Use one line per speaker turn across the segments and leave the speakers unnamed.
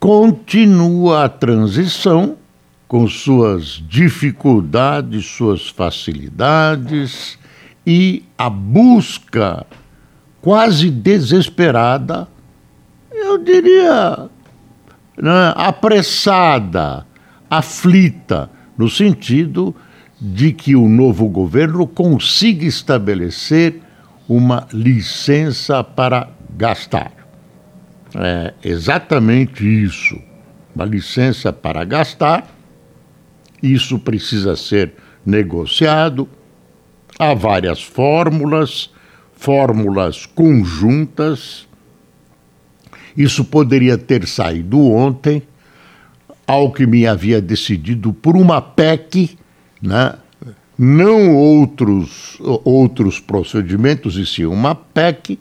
continua a transição com suas dificuldades, suas facilidades e a busca quase desesperada, eu diria né, apressada, aflita, no sentido de que o novo governo consiga estabelecer uma licença para gastar. É exatamente isso. Uma licença para gastar. Isso precisa ser negociado. Há várias fórmulas, fórmulas conjuntas. Isso poderia ter saído ontem. Alckmin havia decidido por uma PEC, né? não outros, outros procedimentos, e sim uma PEC,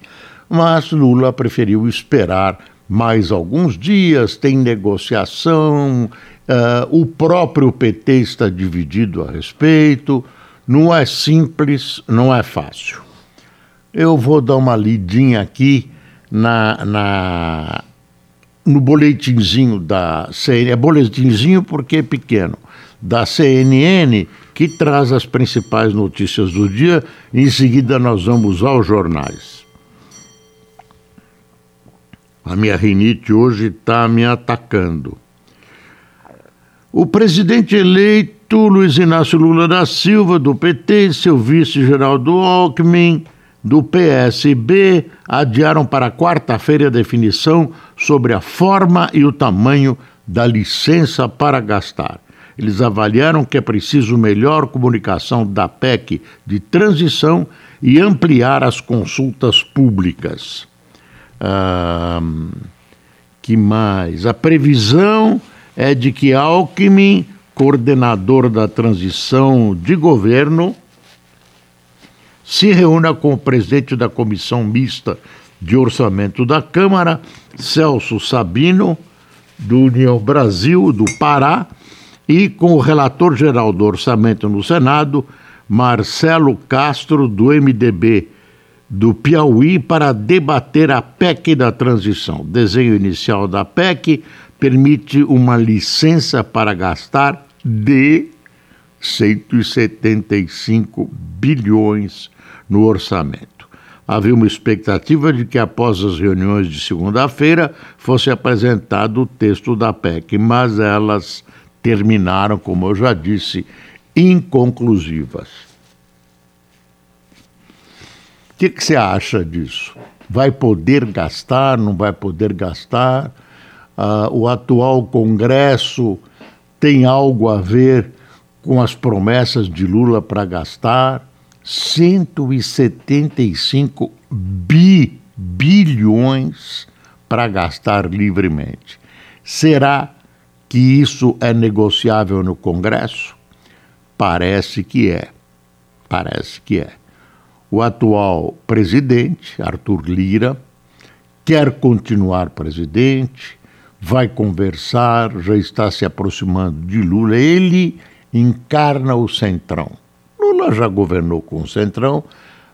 mas Lula preferiu esperar mais alguns dias, tem negociação, uh, o próprio PT está dividido a respeito, não é simples, não é fácil. Eu vou dar uma lidinha aqui na, na no boletinzinho da CNN, é boletinzinho porque é pequeno, da CNN, que traz as principais notícias do dia. Em seguida, nós vamos aos jornais. A minha rinite hoje está me atacando. O presidente eleito Luiz Inácio Lula da Silva, do PT, seu vice Geraldo Alckmin, do PSB, adiaram para quarta-feira a definição sobre a forma e o tamanho da licença para gastar. Eles avaliaram que é preciso melhor comunicação da PEC de transição e ampliar as consultas públicas. Que mais? A previsão é de que Alckmin, coordenador da transição de governo, se reúna com o presidente da comissão mista de orçamento da Câmara, Celso Sabino, do União Brasil, do Pará, e com o relator geral do orçamento no Senado, Marcelo Castro, do MDB do Piauí para debater a PEC da transição. O desenho inicial da PEC permite uma licença para gastar de 175 bilhões no orçamento. Havia uma expectativa de que após as reuniões de segunda-feira fosse apresentado o texto da PEC, mas elas terminaram, como eu já disse, inconclusivas que, que você acha disso? Vai poder gastar, não vai poder gastar? Uh, o atual Congresso tem algo a ver com as promessas de Lula para gastar? 175 bi, bilhões para gastar livremente. Será que isso é negociável no Congresso? Parece que é. Parece que é. O atual presidente, Arthur Lira, quer continuar presidente, vai conversar, já está se aproximando de Lula. Ele encarna o Centrão. Lula já governou com o Centrão,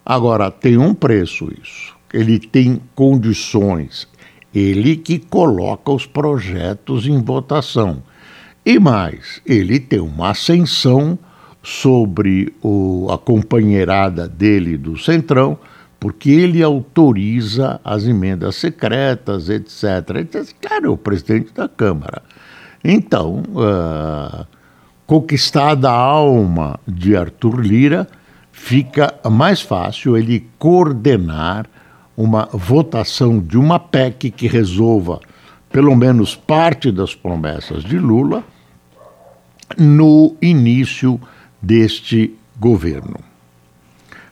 agora tem um preço isso. Ele tem condições, ele que coloca os projetos em votação. E mais, ele tem uma ascensão sobre o, a companheirada dele do Centrão, porque ele autoriza as emendas secretas, etc. etc. Claro, é o presidente da Câmara. Então, uh, conquistada a alma de Arthur Lira, fica mais fácil ele coordenar uma votação de uma PEC que resolva pelo menos parte das promessas de Lula no início deste governo.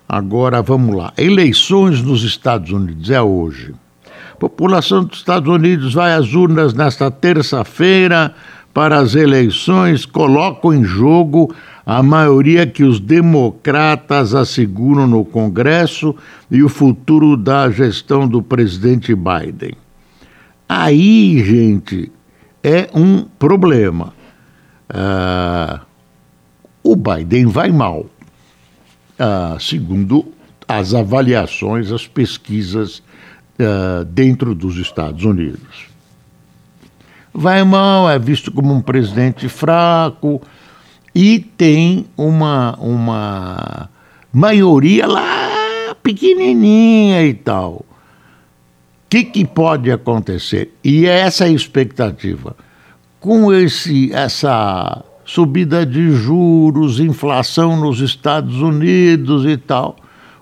Agora vamos lá. Eleições nos Estados Unidos é hoje. A população dos Estados Unidos vai às urnas nesta terça-feira para as eleições, colocam em jogo a maioria que os democratas asseguram no Congresso e o futuro da gestão do presidente Biden. Aí, gente, é um problema. Uh, o Biden vai mal, uh, segundo as avaliações, as pesquisas uh, dentro dos Estados Unidos. Vai mal, é visto como um presidente fraco e tem uma, uma maioria lá pequenininha e tal. O que, que pode acontecer? E é essa a expectativa. Com esse, essa subida de juros, inflação nos Estados Unidos e tal,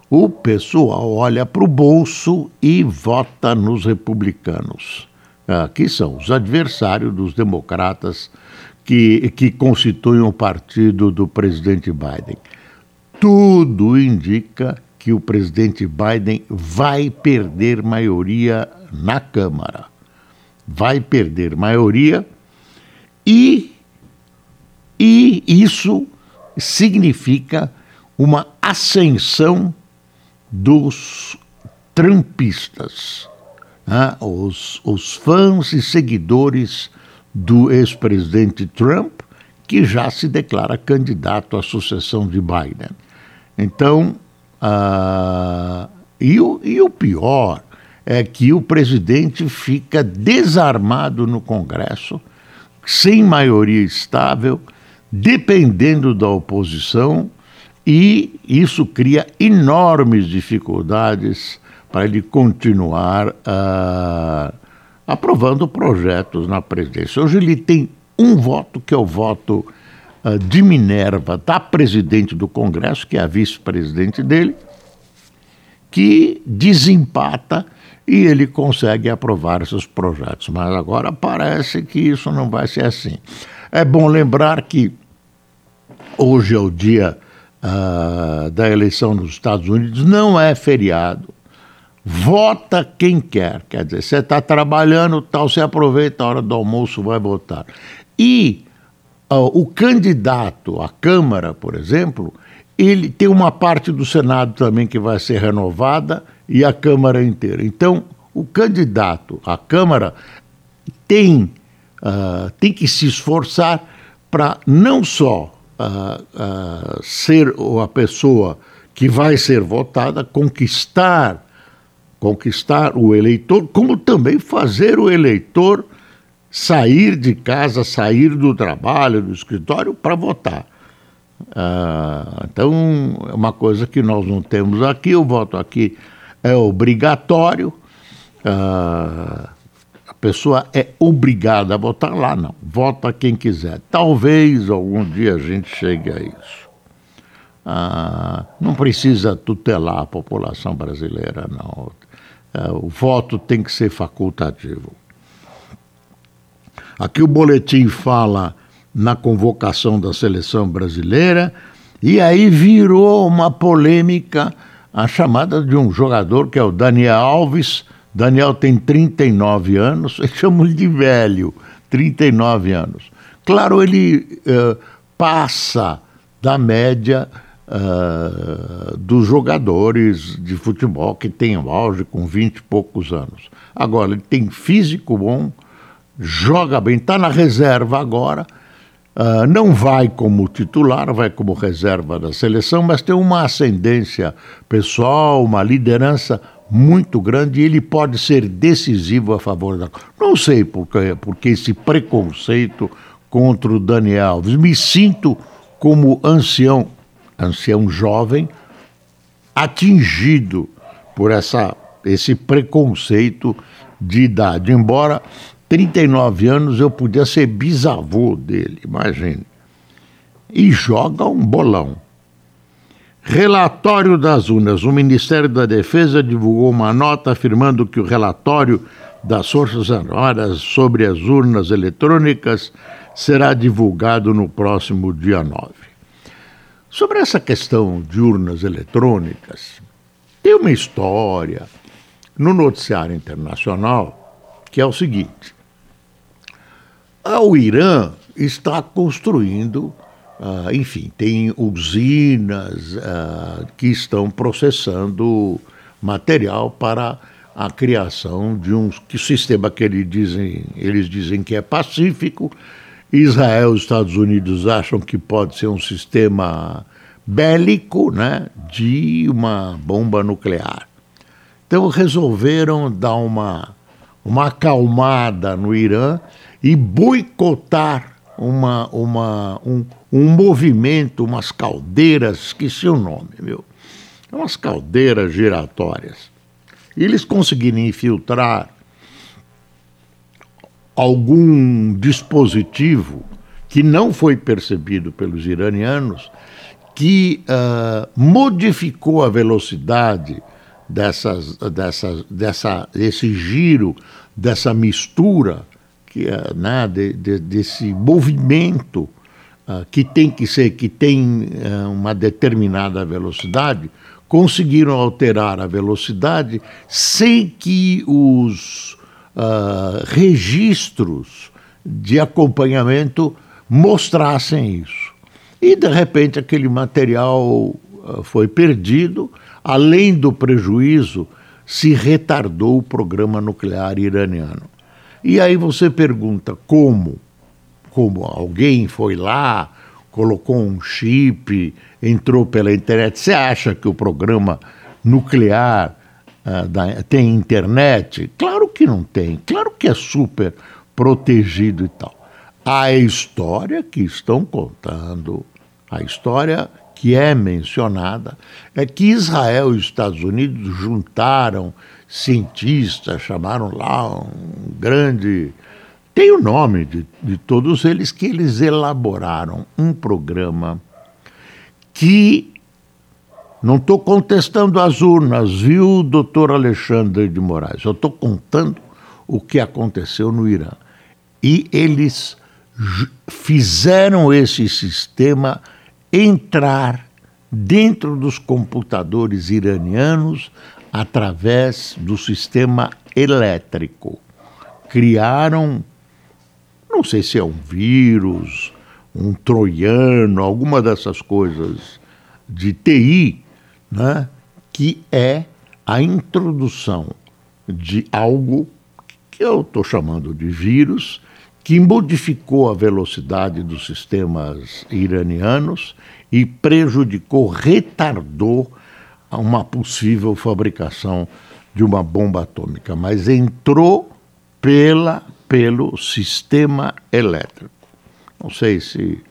o pessoal olha para o bolso e vota nos republicanos, que são os adversários dos democratas que, que constituem o partido do presidente Biden. Tudo indica que o presidente Biden vai perder maioria na Câmara. Vai perder maioria e, e isso significa uma ascensão dos trumpistas, né? os, os fãs e seguidores do ex-presidente Trump, que já se declara candidato à sucessão de Biden. Então, uh, e, o, e o pior é que o presidente fica desarmado no Congresso, sem maioria estável, dependendo da oposição, e isso cria enormes dificuldades para ele continuar uh, aprovando projetos na presidência. Hoje ele tem um voto, que é o voto uh, de Minerva, da presidente do Congresso, que é a vice-presidente dele, que desempata e ele consegue aprovar esses projetos. Mas agora parece que isso não vai ser assim. É bom lembrar que hoje é o dia uh, da eleição nos Estados Unidos, não é feriado vota quem quer. Quer dizer, você está trabalhando, tal, você aproveita a hora do almoço, vai votar. E uh, o candidato à Câmara, por exemplo, ele tem uma parte do Senado também que vai ser renovada e a Câmara inteira. Então, o candidato à Câmara tem, uh, tem que se esforçar para não só uh, ser a pessoa que vai ser votada, conquistar conquistar o eleitor, como também fazer o eleitor sair de casa, sair do trabalho, do escritório para votar. Ah, então, é uma coisa que nós não temos aqui, o voto aqui é obrigatório. Ah, a pessoa é obrigada a votar lá, não. Vota quem quiser. Talvez algum dia a gente chegue a isso. Ah, não precisa tutelar a população brasileira, não. É, o voto tem que ser facultativo. Aqui o boletim fala na convocação da seleção brasileira e aí virou uma polêmica a chamada de um jogador que é o Daniel Alves. Daniel tem 39 anos, chamamos de velho, 39 anos. Claro, ele uh, passa da média uh, dos jogadores de futebol que tem o auge com 20 e poucos anos. Agora, ele tem físico bom, joga bem, está na reserva agora. Uh, não vai como titular, vai como reserva da seleção, mas tem uma ascendência pessoal, uma liderança muito grande e ele pode ser decisivo a favor da. Não sei por que, porque esse preconceito contra o Daniel Alves. Me sinto como ancião ancião jovem, atingido por essa, esse preconceito de idade. Embora 39 anos eu podia ser bisavô dele, imagine. E joga um bolão. Relatório das urnas. O Ministério da Defesa divulgou uma nota afirmando que o relatório das Forças Armadas sobre as urnas eletrônicas será divulgado no próximo dia 9. Sobre essa questão de urnas eletrônicas, tem uma história no noticiário internacional, que é o seguinte: o Irã está construindo, uh, enfim, tem usinas uh, que estão processando material para a criação de um que sistema que eles dizem, eles dizem que é pacífico. Israel e os Estados Unidos acham que pode ser um sistema bélico, né, de uma bomba nuclear. Então resolveram dar uma uma acalmada no Irã e boicotar uma, uma, um, um movimento, umas caldeiras, esqueci o nome, meu, umas caldeiras giratórias. E eles conseguiram infiltrar algum dispositivo que não foi percebido pelos iranianos, que uh, modificou a velocidade dessas, dessas, dessa, desse giro, dessa mistura que, é, né, de, de, desse movimento uh, que tem que ser, que tem uh, uma determinada velocidade, conseguiram alterar a velocidade sem que os uh, registros de acompanhamento mostrassem isso. E, de repente, aquele material foi perdido, além do prejuízo, se retardou o programa nuclear iraniano. E aí você pergunta como? Como alguém foi lá, colocou um chip, entrou pela internet. Você acha que o programa nuclear uh, da, tem internet? Claro que não tem. Claro que é super protegido e tal. A história que estão contando, a história que é mencionada, é que Israel e os Estados Unidos juntaram cientistas, chamaram lá um grande. Tem o nome de, de todos eles, que eles elaboraram um programa que. Não estou contestando as urnas, viu, doutor Alexandre de Moraes? Eu estou contando o que aconteceu no Irã. E eles fizeram esse sistema entrar dentro dos computadores iranianos através do sistema elétrico. Criaram, não sei se é um vírus, um troiano, alguma dessas coisas de TI, né, que é a introdução de algo que eu estou chamando de vírus, que modificou a velocidade dos sistemas iranianos e prejudicou, retardou a uma possível fabricação de uma bomba atômica, mas entrou pela, pelo sistema elétrico. Não sei se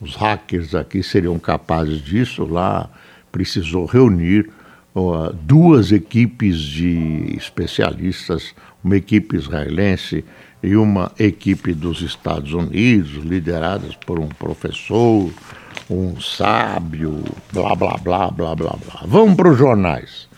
os hackers aqui seriam capazes disso, lá precisou reunir uh, duas equipes de especialistas, uma equipe israelense e uma equipe dos Estados Unidos, lideradas por um professor um sábio, blá, blá, blá, blá, blá, blá. Vamos para os jornais.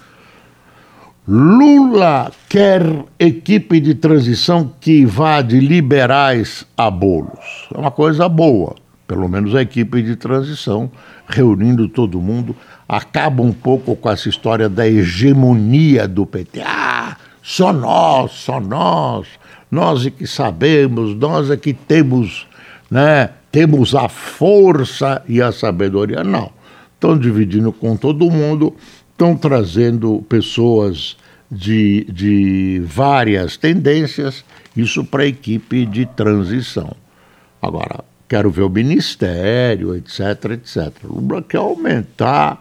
Lula quer equipe de transição que vá de liberais a bolos. É uma coisa boa, pelo menos a equipe de transição, reunindo todo mundo, acaba um pouco com essa história da hegemonia do PT. Ah, só nós, só nós, nós é que sabemos, nós é que temos né, temos a força e a sabedoria. Não. Estão dividindo com todo mundo, estão trazendo pessoas de, de várias tendências, isso para a equipe de transição. Agora, quero ver o ministério, etc, etc. Lula quer aumentar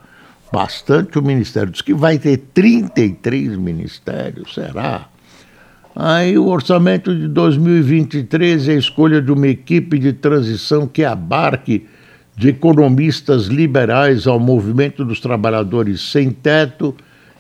bastante o ministério. Diz que vai ter 33 ministérios, será? Aí o orçamento de 2023 é a escolha de uma equipe de transição que abarque de economistas liberais ao movimento dos trabalhadores sem teto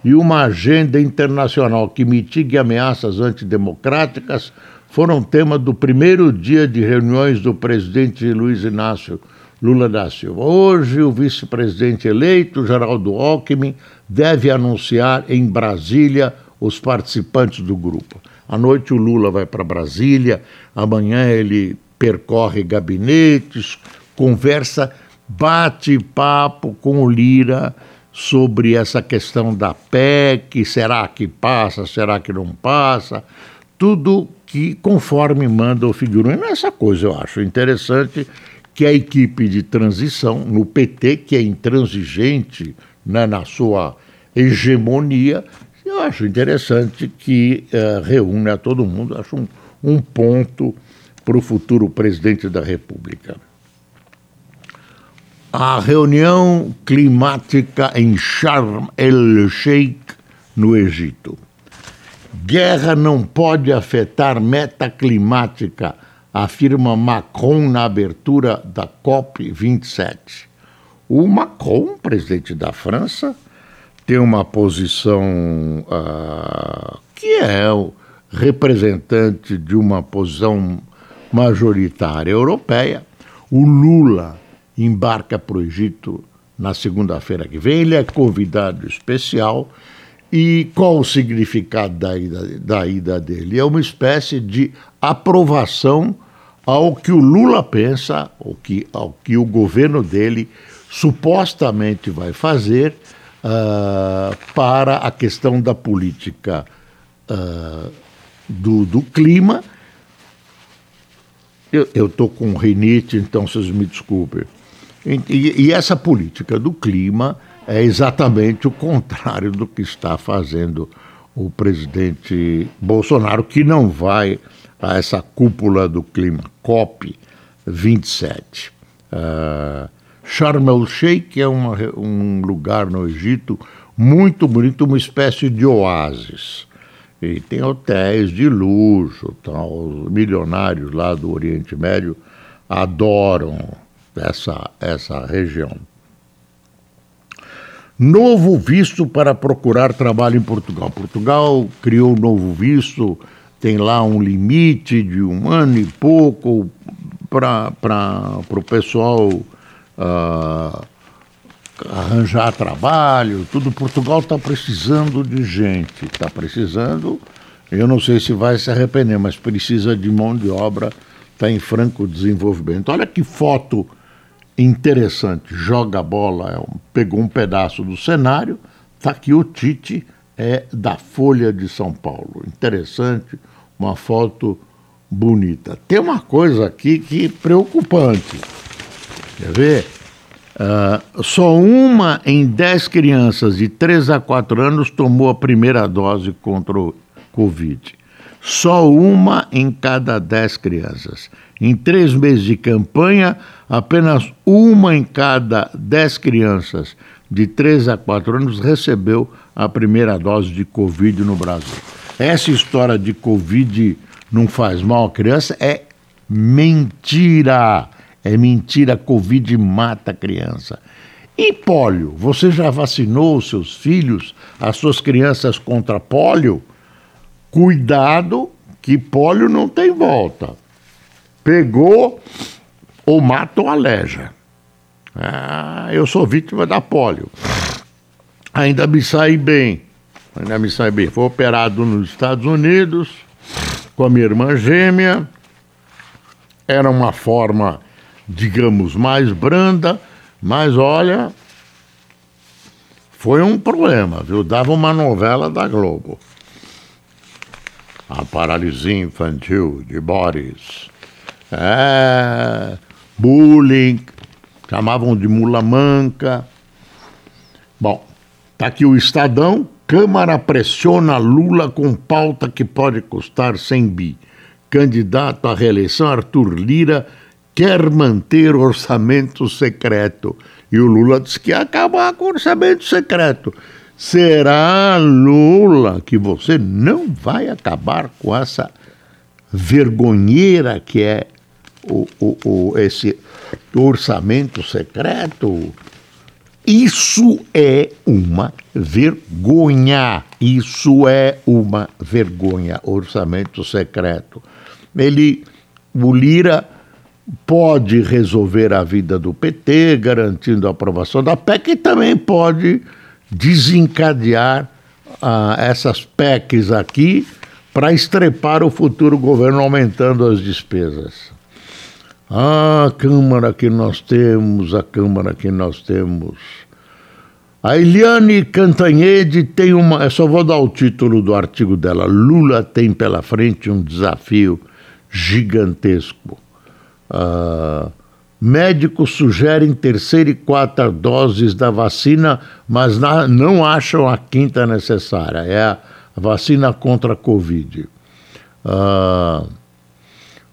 e uma agenda internacional que mitigue ameaças antidemocráticas foram tema do primeiro dia de reuniões do presidente Luiz Inácio Lula da Silva. Hoje, o vice-presidente eleito, Geraldo Alckmin, deve anunciar em Brasília os participantes do grupo. À noite o Lula vai para Brasília, amanhã ele percorre gabinetes, conversa, bate papo com o Lira sobre essa questão da PEC, será que passa, será que não passa, tudo que conforme manda o figurino. Essa coisa eu acho interessante que a equipe de transição no PT, que é intransigente né, na sua hegemonia, eu acho interessante que uh, reúne a todo mundo, acho um, um ponto para o futuro presidente da República. A reunião climática em Sharm el-Sheikh, no Egito. Guerra não pode afetar meta climática, afirma Macron na abertura da COP27. O Macron, presidente da França, tem uma posição uh, que é o representante de uma posição majoritária europeia. O Lula embarca para o Egito na segunda-feira que vem, ele é convidado especial. E qual o significado da ida, da ida dele? É uma espécie de aprovação ao que o Lula pensa, ao que, ao que o governo dele supostamente vai fazer uh, para a questão da política uh, do, do clima. Eu estou com rinite, então vocês me desculpem. E, e, essa política do clima é exatamente o contrário do que está fazendo o presidente Bolsonaro, que não vai a essa cúpula do clima, COP 27. Uh, Sharm el-Sheikh é uma, um lugar no Egito muito bonito, uma espécie de oásis. E tem hotéis de luxo, tal, os milionários lá do Oriente Médio adoram essa, essa região. Novo visto para procurar trabalho em Portugal. Portugal criou um novo visto, tem lá um limite de um ano e pouco para o pessoal uh, arranjar trabalho, tudo. Portugal está precisando de gente, está precisando. Eu não sei se vai se arrepender, mas precisa de mão de obra, está em franco desenvolvimento. Olha que foto interessante, joga a bola, é pegou um pedaço do cenário, está aqui o Tite, é da Folha de São Paulo. Interessante, uma foto bonita. Tem uma coisa aqui que é preocupante. Quer ver? Uh, só uma em dez crianças de 3 a 4 anos tomou a primeira dose contra o Covid. Só uma em cada dez crianças. Em três meses de campanha, apenas uma em cada dez crianças de 3 a 4 anos recebeu a primeira dose de Covid no Brasil. Essa história de Covid não faz mal à criança é mentira. É mentira, Covid mata a criança. E pólio? Você já vacinou os seus filhos, as suas crianças contra pólio? Cuidado que pólio não tem volta. Pegou ou mata ou aleja. Ah, eu sou vítima da pólio. Ainda me saí bem. Ainda me saí bem. Fui operado nos Estados Unidos com a minha irmã gêmea. Era uma forma digamos, mais branda, mas olha, foi um problema, viu? Dava uma novela da Globo. A paralisia infantil de Boris. É, bullying, chamavam de mula manca. Bom, tá aqui o Estadão. Câmara pressiona Lula com pauta que pode custar 100 bi. Candidato à reeleição, Arthur Lira quer manter orçamento secreto. E o Lula disse que ia acabar com o orçamento secreto. Será, Lula, que você não vai acabar com essa vergonheira que é o, o, o, esse orçamento secreto? Isso é uma vergonha. Isso é uma vergonha. Orçamento secreto. Ele, o Lira pode resolver a vida do PT, garantindo a aprovação da PEC, e também pode desencadear ah, essas PECs aqui para estrepar o futuro governo, aumentando as despesas. Ah, a Câmara que nós temos, a Câmara que nós temos. A Eliane Cantanhede tem uma. Eu só vou dar o título do artigo dela. Lula tem pela frente um desafio gigantesco. Uh, médicos sugerem terceira e quarta doses da vacina, mas na, não acham a quinta necessária. É a vacina contra a Covid. Uh,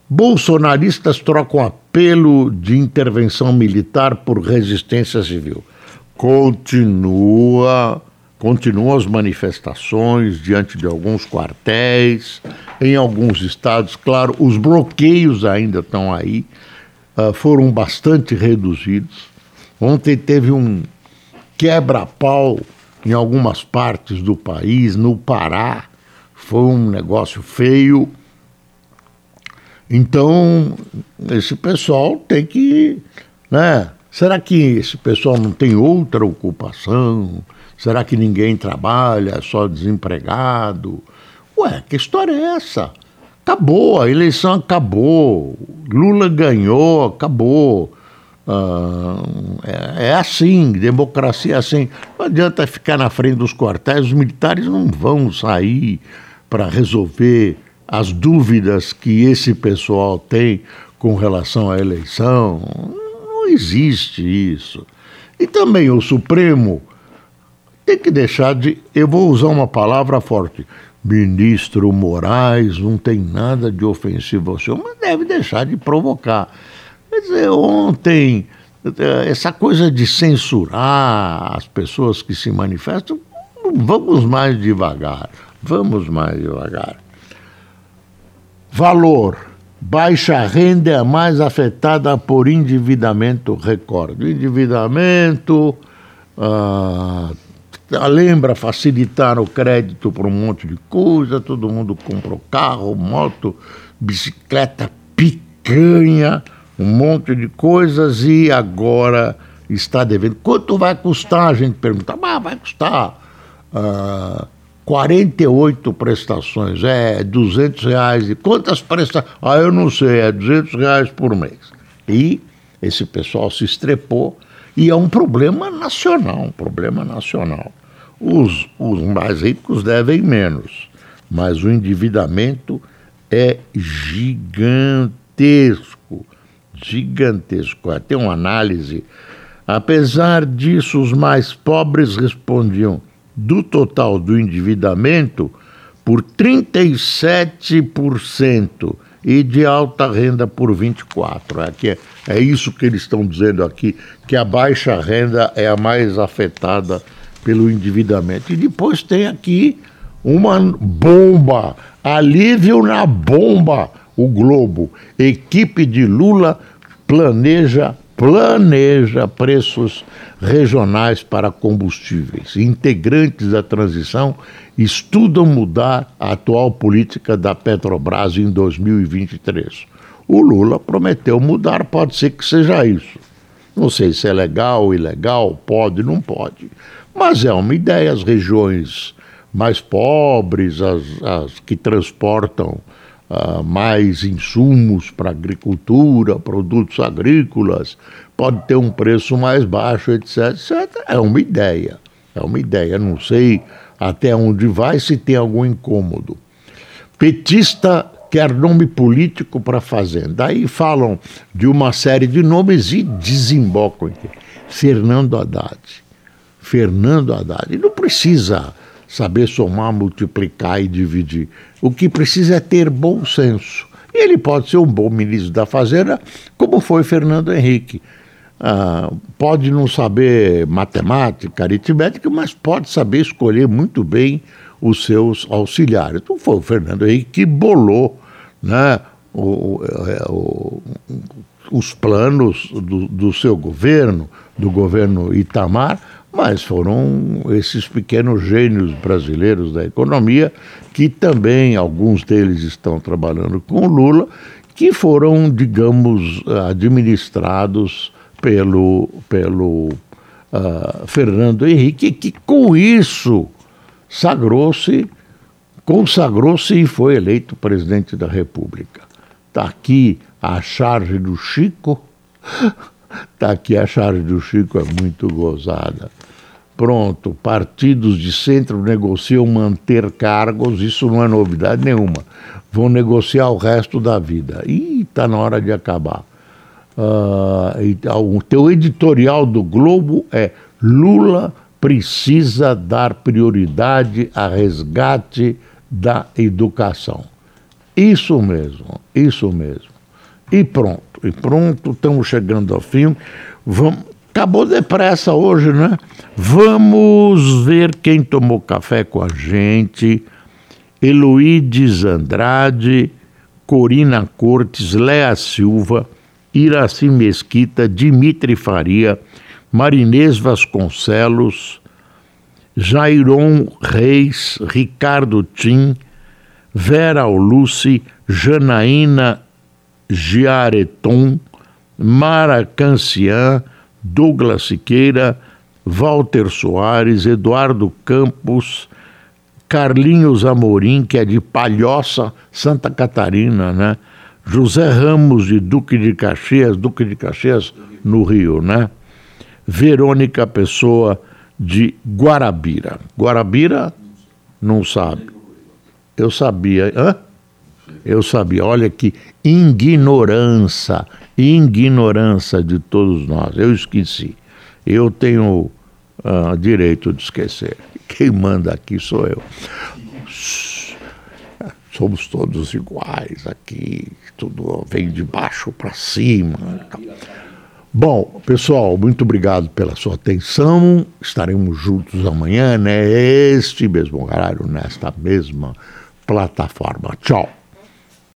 bolsonaristas trocam apelo de intervenção militar por resistência civil continua continuam as manifestações diante de alguns quartéis, em alguns estados, claro, os bloqueios ainda estão aí, uh, foram bastante reduzidos. Ontem teve um quebra-pau em algumas partes do país, no Pará, foi um negócio feio. Então, esse pessoal tem que, né, Será que esse pessoal não tem outra ocupação? Será que ninguém trabalha, só desempregado? Ué, que história é essa? Acabou, a eleição acabou, Lula ganhou, acabou. Ah, é, é, assim, democracia é assim. Não adianta ficar na frente dos quartéis, os militares não vão sair para resolver as dúvidas que esse pessoal tem com relação à eleição existe isso. E também o Supremo tem que deixar de. Eu vou usar uma palavra forte. Ministro Moraes não tem nada de ofensivo ao senhor, mas deve deixar de provocar. Quer dizer, ontem, essa coisa de censurar as pessoas que se manifestam, vamos mais devagar. Vamos mais devagar. Valor Baixa renda é a mais afetada por endividamento recorde. Endividamento ah, lembra facilitar o crédito para um monte de coisa, todo mundo comprou carro, moto, bicicleta, picanha, um monte de coisas e agora está devendo. Quanto vai custar? A gente pergunta, ah, vai custar. Ah, 48 prestações, é 200 reais. E quantas prestações? Ah, eu não sei, é 200 reais por mês. E esse pessoal se estrepou e é um problema nacional, um problema nacional. Os, os mais ricos devem menos, mas o endividamento é gigantesco, gigantesco. Tem uma análise. Apesar disso, os mais pobres respondiam do total do endividamento por 37% e de alta renda por 24%. É, que é, é isso que eles estão dizendo aqui, que a baixa renda é a mais afetada pelo endividamento. E depois tem aqui uma bomba, alívio na bomba, o Globo. Equipe de Lula planeja planeja preços regionais para combustíveis. Integrantes da transição estudam mudar a atual política da Petrobras em 2023. O Lula prometeu mudar, pode ser que seja isso. Não sei se é legal ilegal, pode, não pode. Mas é uma ideia. As regiões mais pobres, as, as que transportam uh, mais insumos para agricultura, produtos agrícolas, pode ter um preço mais baixo, etc, etc. É uma ideia, é uma ideia. Não sei até onde vai, se tem algum incômodo. Petista quer nome político para fazenda. Aí falam de uma série de nomes e desembocam aqui. Fernando Haddad. Fernando Haddad. Não precisa saber somar, multiplicar e dividir. O que precisa é ter bom senso. E ele pode ser um bom ministro da Fazenda, como foi Fernando Henrique. Ah, pode não saber matemática, aritmética, mas pode saber escolher muito bem os seus auxiliares. Então foi o Fernando Henrique que bolou né, o, é, o, os planos do, do seu governo, do governo Itamar, mas foram esses pequenos gênios brasileiros da economia, que também alguns deles estão trabalhando com Lula, que foram, digamos, administrados pelo, pelo uh, Fernando Henrique, que com isso sagrou-se, consagrou-se e foi eleito presidente da República. Está aqui a charge do Chico Está aqui a charge do Chico, é muito gozada. pronto, partidos de centro negociam manter cargos, isso não é novidade nenhuma. Vão negociar o resto da vida. E está na hora de acabar. Uh, o teu editorial do Globo é Lula precisa dar prioridade a resgate da educação. Isso mesmo, isso mesmo. E pronto, e pronto, estamos chegando ao fim. Vamos, acabou depressa hoje, né? Vamos ver quem tomou café com a gente. Heloídes Andrade, Corina Cortes, Léa Silva, Iraci Mesquita, Dimitri Faria, Marinês Vasconcelos, Jairon Reis, Ricardo Tim, Vera Lucy, Janaína Giareton, Mara Cancian, Douglas Siqueira, Walter Soares, Eduardo Campos, Carlinhos Amorim, que é de Palhoça, Santa Catarina, né? José Ramos de Duque de Caxias, Duque de Caxias no Rio, né? Verônica Pessoa de Guarabira. Guarabira não sabe. Eu sabia. Hã? Eu sabia. Olha que ignorância, ignorância de todos nós. Eu esqueci. Eu tenho uh, direito de esquecer. Quem manda aqui sou eu. Somos todos iguais aqui, tudo vem de baixo para cima. Bom, pessoal, muito obrigado pela sua atenção. Estaremos juntos amanhã, neste mesmo horário, nesta mesma plataforma. Tchau.